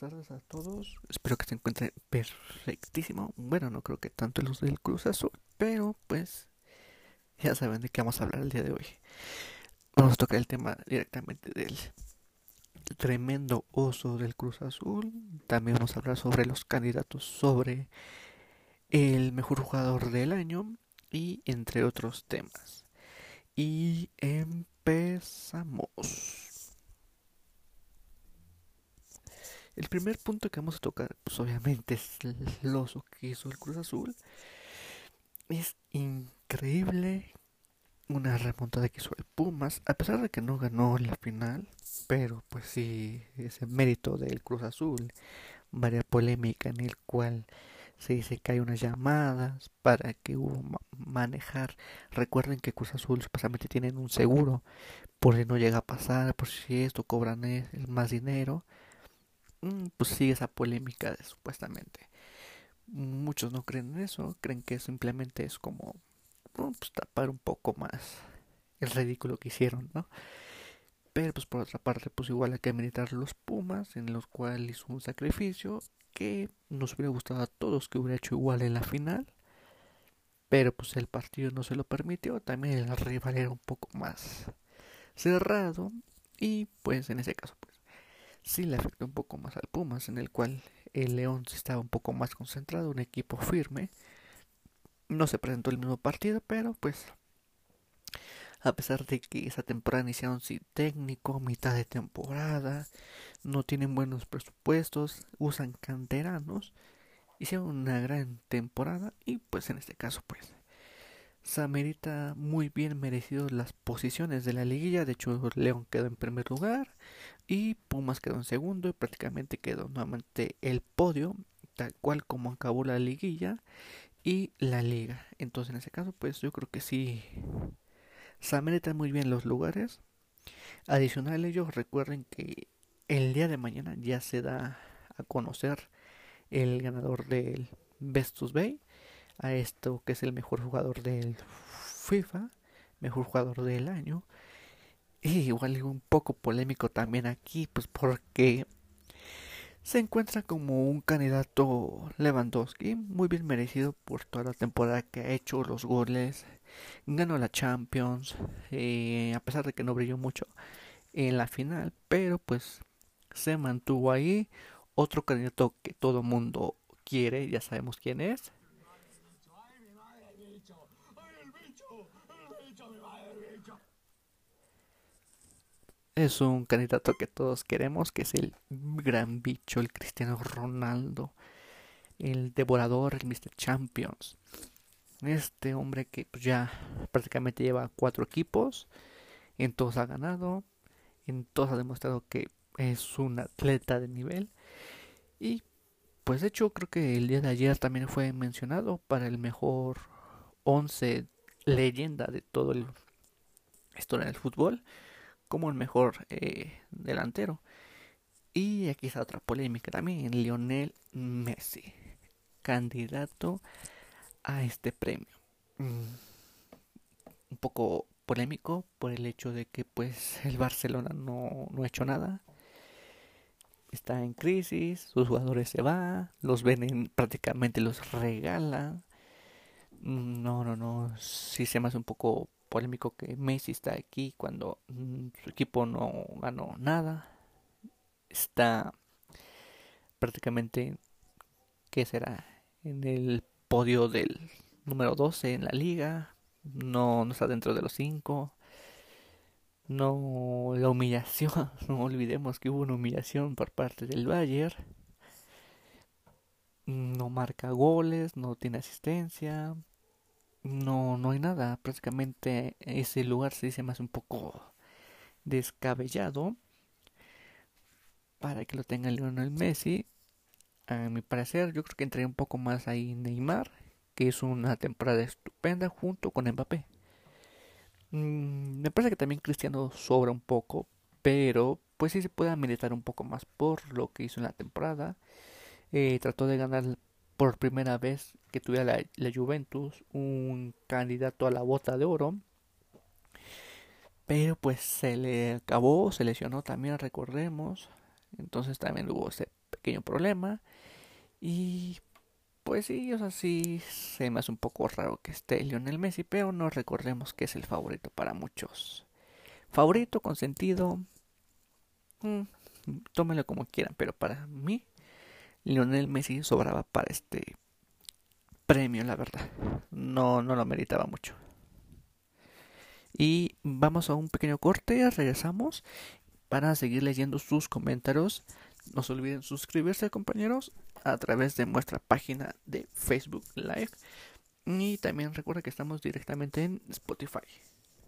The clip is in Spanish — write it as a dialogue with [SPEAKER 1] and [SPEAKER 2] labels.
[SPEAKER 1] buenas tardes a todos. Espero que se encuentren perfectísimo. Bueno, no creo que tanto los del Cruz Azul, pero pues ya saben de qué vamos a hablar el día de hoy. Vamos a tocar el tema directamente del tremendo oso del Cruz Azul. También vamos a hablar sobre los candidatos, sobre el mejor jugador del año y entre otros temas. Y empezamos. El primer punto que vamos a tocar, pues obviamente es el oso que hizo el Cruz Azul. Es increíble una remontada que hizo el Pumas, a pesar de que no ganó la final, pero pues sí, ese mérito del Cruz Azul, varia polémica en el cual se dice que hay unas llamadas para que hubo manejar. Recuerden que Cruz Azul supuestamente tienen un seguro por si no llega a pasar, por si esto cobran más dinero. Mm, pues sigue esa polémica de, supuestamente. Muchos no creen en eso, creen que simplemente es como pues, tapar un poco más el ridículo que hicieron, ¿no? Pero pues por otra parte, pues igual hay que meditar los Pumas, en los cuales hizo un sacrificio que nos hubiera gustado a todos que hubiera hecho igual en la final. Pero pues el partido no se lo permitió, también el rival era un poco más cerrado y pues en ese caso sí le afectó un poco más al Pumas, en el cual el León estaba un poco más concentrado, un equipo firme. No se presentó el mismo partido, pero pues a pesar de que esa temporada iniciaron sin técnico, mitad de temporada, no tienen buenos presupuestos, usan canteranos, hicieron una gran temporada y pues en este caso pues Samerita muy bien merecido las posiciones de la liguilla. De hecho, León quedó en primer lugar y Pumas quedó en segundo y prácticamente quedó nuevamente el podio, tal cual como acabó la liguilla y la liga. Entonces, en ese caso, pues yo creo que sí. Samerita muy bien los lugares. Adicional a ello, recuerden que el día de mañana ya se da a conocer el ganador del Bestus Bay a esto que es el mejor jugador del FIFA, mejor jugador del año. Y igual un poco polémico también aquí, pues porque se encuentra como un candidato Lewandowski, muy bien merecido por toda la temporada que ha hecho, los goles, ganó la Champions, eh, a pesar de que no brilló mucho en la final, pero pues se mantuvo ahí. Otro candidato que todo mundo quiere, ya sabemos quién es, es un candidato que todos queremos, que es el gran bicho, el Cristiano Ronaldo, el devorador, el Mr. Champions. Este hombre que pues, ya prácticamente lleva cuatro equipos, en todos ha ganado, en todos ha demostrado que es un atleta de nivel. Y pues de hecho creo que el día de ayer también fue mencionado para el mejor 11 leyenda de todo el historia del fútbol como el mejor eh, delantero. Y aquí está otra polémica también, Lionel Messi, candidato a este premio. Mm, un poco polémico por el hecho de que pues el Barcelona no, no ha hecho nada. Está en crisis, sus jugadores se van, los venden prácticamente los regalan. Mm, no, no, no, sí se me hace un poco polémico que Messi está aquí cuando mm, su equipo no ganó nada. Está prácticamente, ¿qué será? En el podio del número 12 en la liga. No, no está dentro de los 5. No, la humillación, no olvidemos que hubo una humillación por parte del Bayern. No marca goles, no tiene asistencia, no, no hay nada. Prácticamente ese lugar se dice más un poco descabellado para que lo tenga Lionel Messi. A mi parecer, yo creo que entraría un poco más ahí Neymar, que es una temporada estupenda junto con Mbappé. Mm, me parece que también Cristiano sobra un poco, pero pues sí se puede militar un poco más por lo que hizo en la temporada. Eh, trató de ganar por primera vez que tuviera la, Juventus un candidato a la bota de oro. Pero pues se le acabó, se lesionó también, recordemos. Entonces también hubo ese pequeño problema. Y pues sí, o sea, sí se me hace un poco raro que esté Lionel Messi, pero no recordemos que es el favorito para muchos. Favorito, consentido, mmm, tómenlo como quieran, pero para mí Lionel Messi sobraba para este premio, la verdad. No, no lo meritaba mucho. Y vamos a un pequeño corte, regresamos para seguir leyendo sus comentarios. No se olviden suscribirse, compañeros, a través de nuestra página de Facebook Live. Y también recuerda que estamos directamente en Spotify.